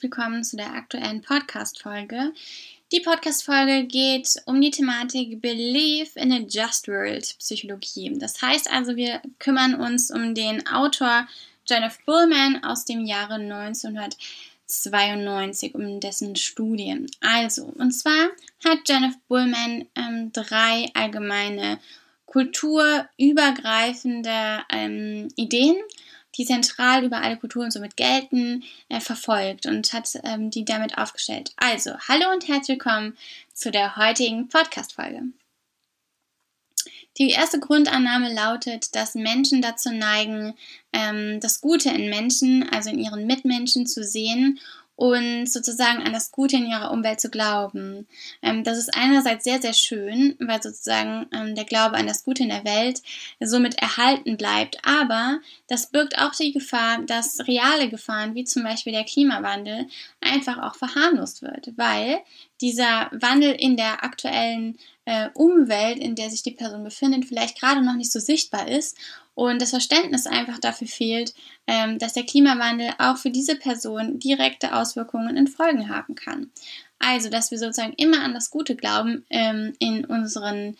Willkommen zu der aktuellen Podcast-Folge. Die Podcast-Folge geht um die Thematik Belief in a Just World Psychologie. Das heißt also, wir kümmern uns um den Autor Jennifer Bullman aus dem Jahre 1992, um dessen Studien. Also, und zwar hat Jennifer Bullman ähm, drei allgemeine kulturübergreifende ähm, Ideen die zentral über alle Kulturen somit gelten, äh, verfolgt und hat ähm, die damit aufgestellt. Also, hallo und herzlich willkommen zu der heutigen Podcast-Folge. Die erste Grundannahme lautet, dass Menschen dazu neigen, ähm, das Gute in Menschen, also in ihren Mitmenschen zu sehen und sozusagen an das Gute in ihrer Umwelt zu glauben. Ähm, das ist einerseits sehr, sehr schön, weil sozusagen ähm, der Glaube an das Gute in der Welt somit erhalten bleibt. Aber das birgt auch die Gefahr, dass reale Gefahren, wie zum Beispiel der Klimawandel, einfach auch verharmlost wird, weil dieser Wandel in der aktuellen äh, Umwelt, in der sich die Person befindet, vielleicht gerade noch nicht so sichtbar ist und das Verständnis einfach dafür fehlt, ähm, dass der Klimawandel auch für diese Person direkte Auswirkungen und Folgen haben kann. Also, dass wir sozusagen immer an das Gute glauben ähm, in unseren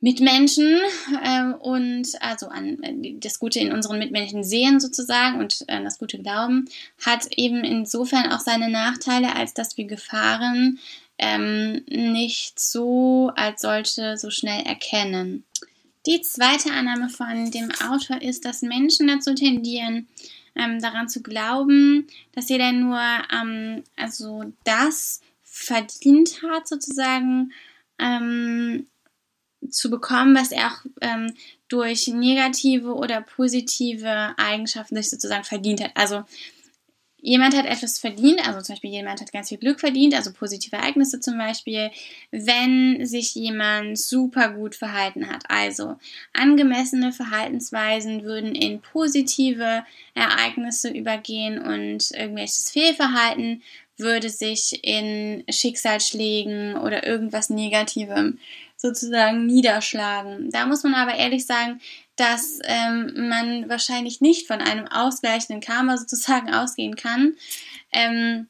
Mitmenschen äh, und also an äh, das Gute in unseren Mitmenschen sehen sozusagen und an das Gute glauben, hat eben insofern auch seine Nachteile, als dass wir Gefahren ähm, nicht so als solche so schnell erkennen. Die zweite Annahme von dem Autor ist, dass Menschen dazu tendieren, ähm, daran zu glauben, dass jeder nur ähm, also das verdient hat, sozusagen ähm, zu bekommen, was er auch ähm, durch negative oder positive Eigenschaften sich sozusagen verdient hat. Also jemand hat etwas verdient, also zum Beispiel jemand hat ganz viel Glück verdient, also positive Ereignisse zum Beispiel, wenn sich jemand super gut verhalten hat. Also angemessene Verhaltensweisen würden in positive Ereignisse übergehen und irgendwelches Fehlverhalten würde sich in Schicksalsschlägen oder irgendwas Negativem sozusagen niederschlagen. Da muss man aber ehrlich sagen, dass ähm, man wahrscheinlich nicht von einem ausgleichenden Karma sozusagen ausgehen kann. Ähm,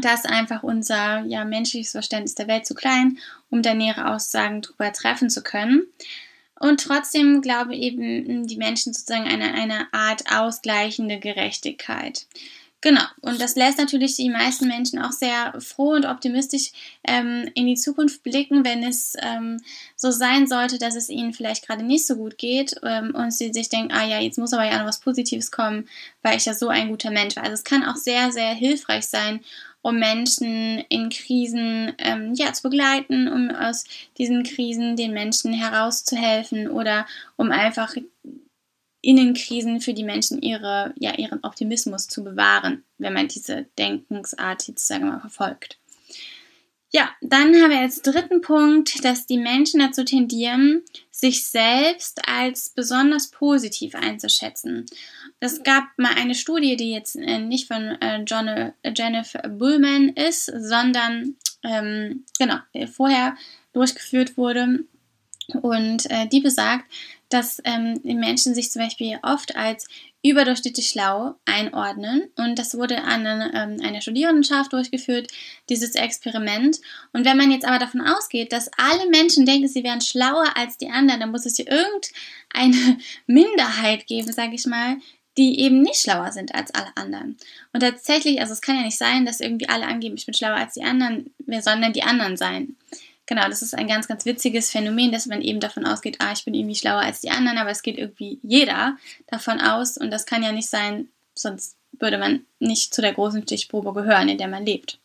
dass einfach unser ja, menschliches Verständnis der Welt zu klein, um da nähere Aussagen darüber treffen zu können. Und trotzdem glaube eben die Menschen sozusagen eine, eine Art ausgleichende Gerechtigkeit. Genau, und das lässt natürlich die meisten Menschen auch sehr froh und optimistisch ähm, in die Zukunft blicken, wenn es ähm, so sein sollte, dass es ihnen vielleicht gerade nicht so gut geht ähm, und sie sich denken, ah ja, jetzt muss aber ja noch was Positives kommen, weil ich ja so ein guter Mensch war. Also es kann auch sehr, sehr hilfreich sein, um Menschen in Krisen ähm, ja, zu begleiten, um aus diesen Krisen den Menschen herauszuhelfen oder um einfach Innenkrisen für die Menschen ihre, ja, ihren Optimismus zu bewahren, wenn man diese Denkensart jetzt, sagen wir mal, verfolgt. Ja, dann haben wir als dritten Punkt, dass die Menschen dazu tendieren, sich selbst als besonders positiv einzuschätzen. Es gab mal eine Studie, die jetzt äh, nicht von äh, John, äh, Jennifer Bullman ist, sondern ähm, genau vorher durchgeführt wurde und äh, die besagt, dass ähm, die Menschen sich zum Beispiel oft als überdurchschnittlich schlau einordnen. Und das wurde an ähm, einer Studierendenschaft durchgeführt, dieses Experiment. Und wenn man jetzt aber davon ausgeht, dass alle Menschen denken, sie wären schlauer als die anderen, dann muss es hier irgendeine Minderheit geben, sage ich mal, die eben nicht schlauer sind als alle anderen. Und tatsächlich, also es kann ja nicht sein, dass irgendwie alle angeben, ich bin schlauer als die anderen, sondern die anderen sein. Genau, das ist ein ganz, ganz witziges Phänomen, dass man eben davon ausgeht, ah, ich bin irgendwie schlauer als die anderen, aber es geht irgendwie jeder davon aus und das kann ja nicht sein, sonst würde man nicht zu der großen Stichprobe gehören, in der man lebt.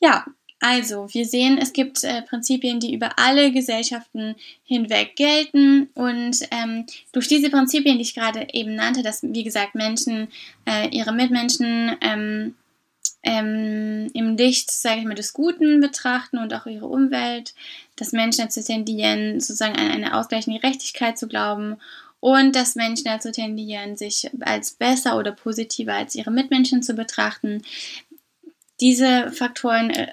Ja, also wir sehen, es gibt äh, Prinzipien, die über alle Gesellschaften hinweg gelten und ähm, durch diese Prinzipien, die ich gerade eben nannte, dass wie gesagt Menschen äh, ihre Mitmenschen ähm, ähm, im Licht, sage ich mal, des Guten betrachten und auch ihre Umwelt, dass Menschen dazu tendieren, sozusagen an eine ausgleichende Gerechtigkeit zu glauben und dass Menschen dazu tendieren, sich als besser oder positiver als ihre Mitmenschen zu betrachten. Diese Faktoren äh,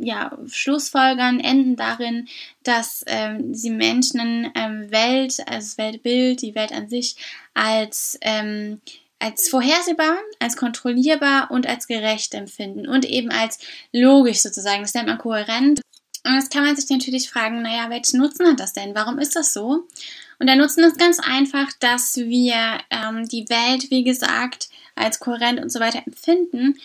ja, Schlussfolgern enden darin, dass ähm, sie Menschen ähm, Welt, also das Weltbild, die Welt an sich als ähm, als vorhersehbar, als kontrollierbar und als gerecht empfinden und eben als logisch sozusagen. Das nennt man kohärent. Und jetzt kann man sich natürlich fragen, naja, welchen Nutzen hat das denn? Warum ist das so? Und der Nutzen ist ganz einfach, dass wir ähm, die Welt, wie gesagt, als kohärent und so weiter empfinden,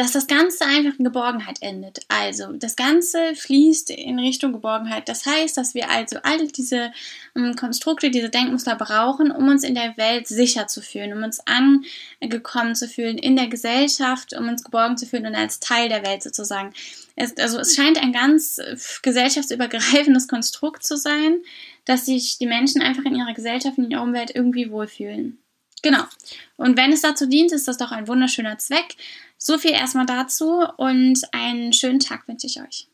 dass das Ganze einfach in Geborgenheit endet. Also das Ganze fließt in Richtung Geborgenheit. Das heißt, dass wir also all diese ähm, Konstrukte, diese Denkmuster brauchen, um uns in der Welt sicher zu fühlen, um uns angekommen zu fühlen in der Gesellschaft, um uns geborgen zu fühlen und als Teil der Welt sozusagen. Es, also es scheint ein ganz äh, gesellschaftsübergreifendes Konstrukt zu sein, dass sich die Menschen einfach in ihrer Gesellschaft, in ihrer Umwelt irgendwie wohlfühlen. Genau. Und wenn es dazu dient, ist das doch ein wunderschöner Zweck. So viel erstmal dazu und einen schönen Tag wünsche ich euch.